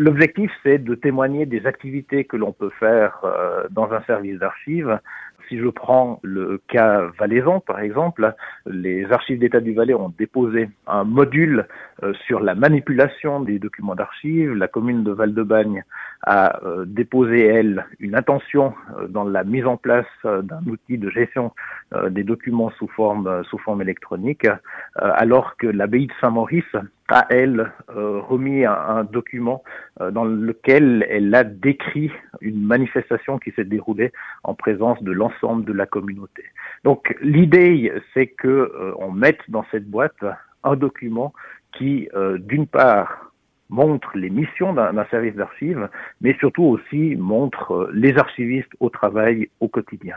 L'objectif, c'est de témoigner des activités que l'on peut faire dans un service d'archives si je prends le cas valaisan, par exemple, les archives d'État du Valais ont déposé un module euh, sur la manipulation des documents d'archives. La commune de Val-de-Bagne a euh, déposé, elle, une intention euh, dans la mise en place d'un outil de gestion des documents sous forme, sous forme électronique, alors que l'abbaye de Saint-Maurice a, elle, remis un, document dans lequel elle a décrit une manifestation qui s'est déroulée en présence de l'ensemble de la communauté. Donc l'idée, c'est que on mette dans cette boîte un document qui, d'une part, montre les missions d'un service d'archives, mais surtout aussi montre euh, les archivistes au travail au quotidien.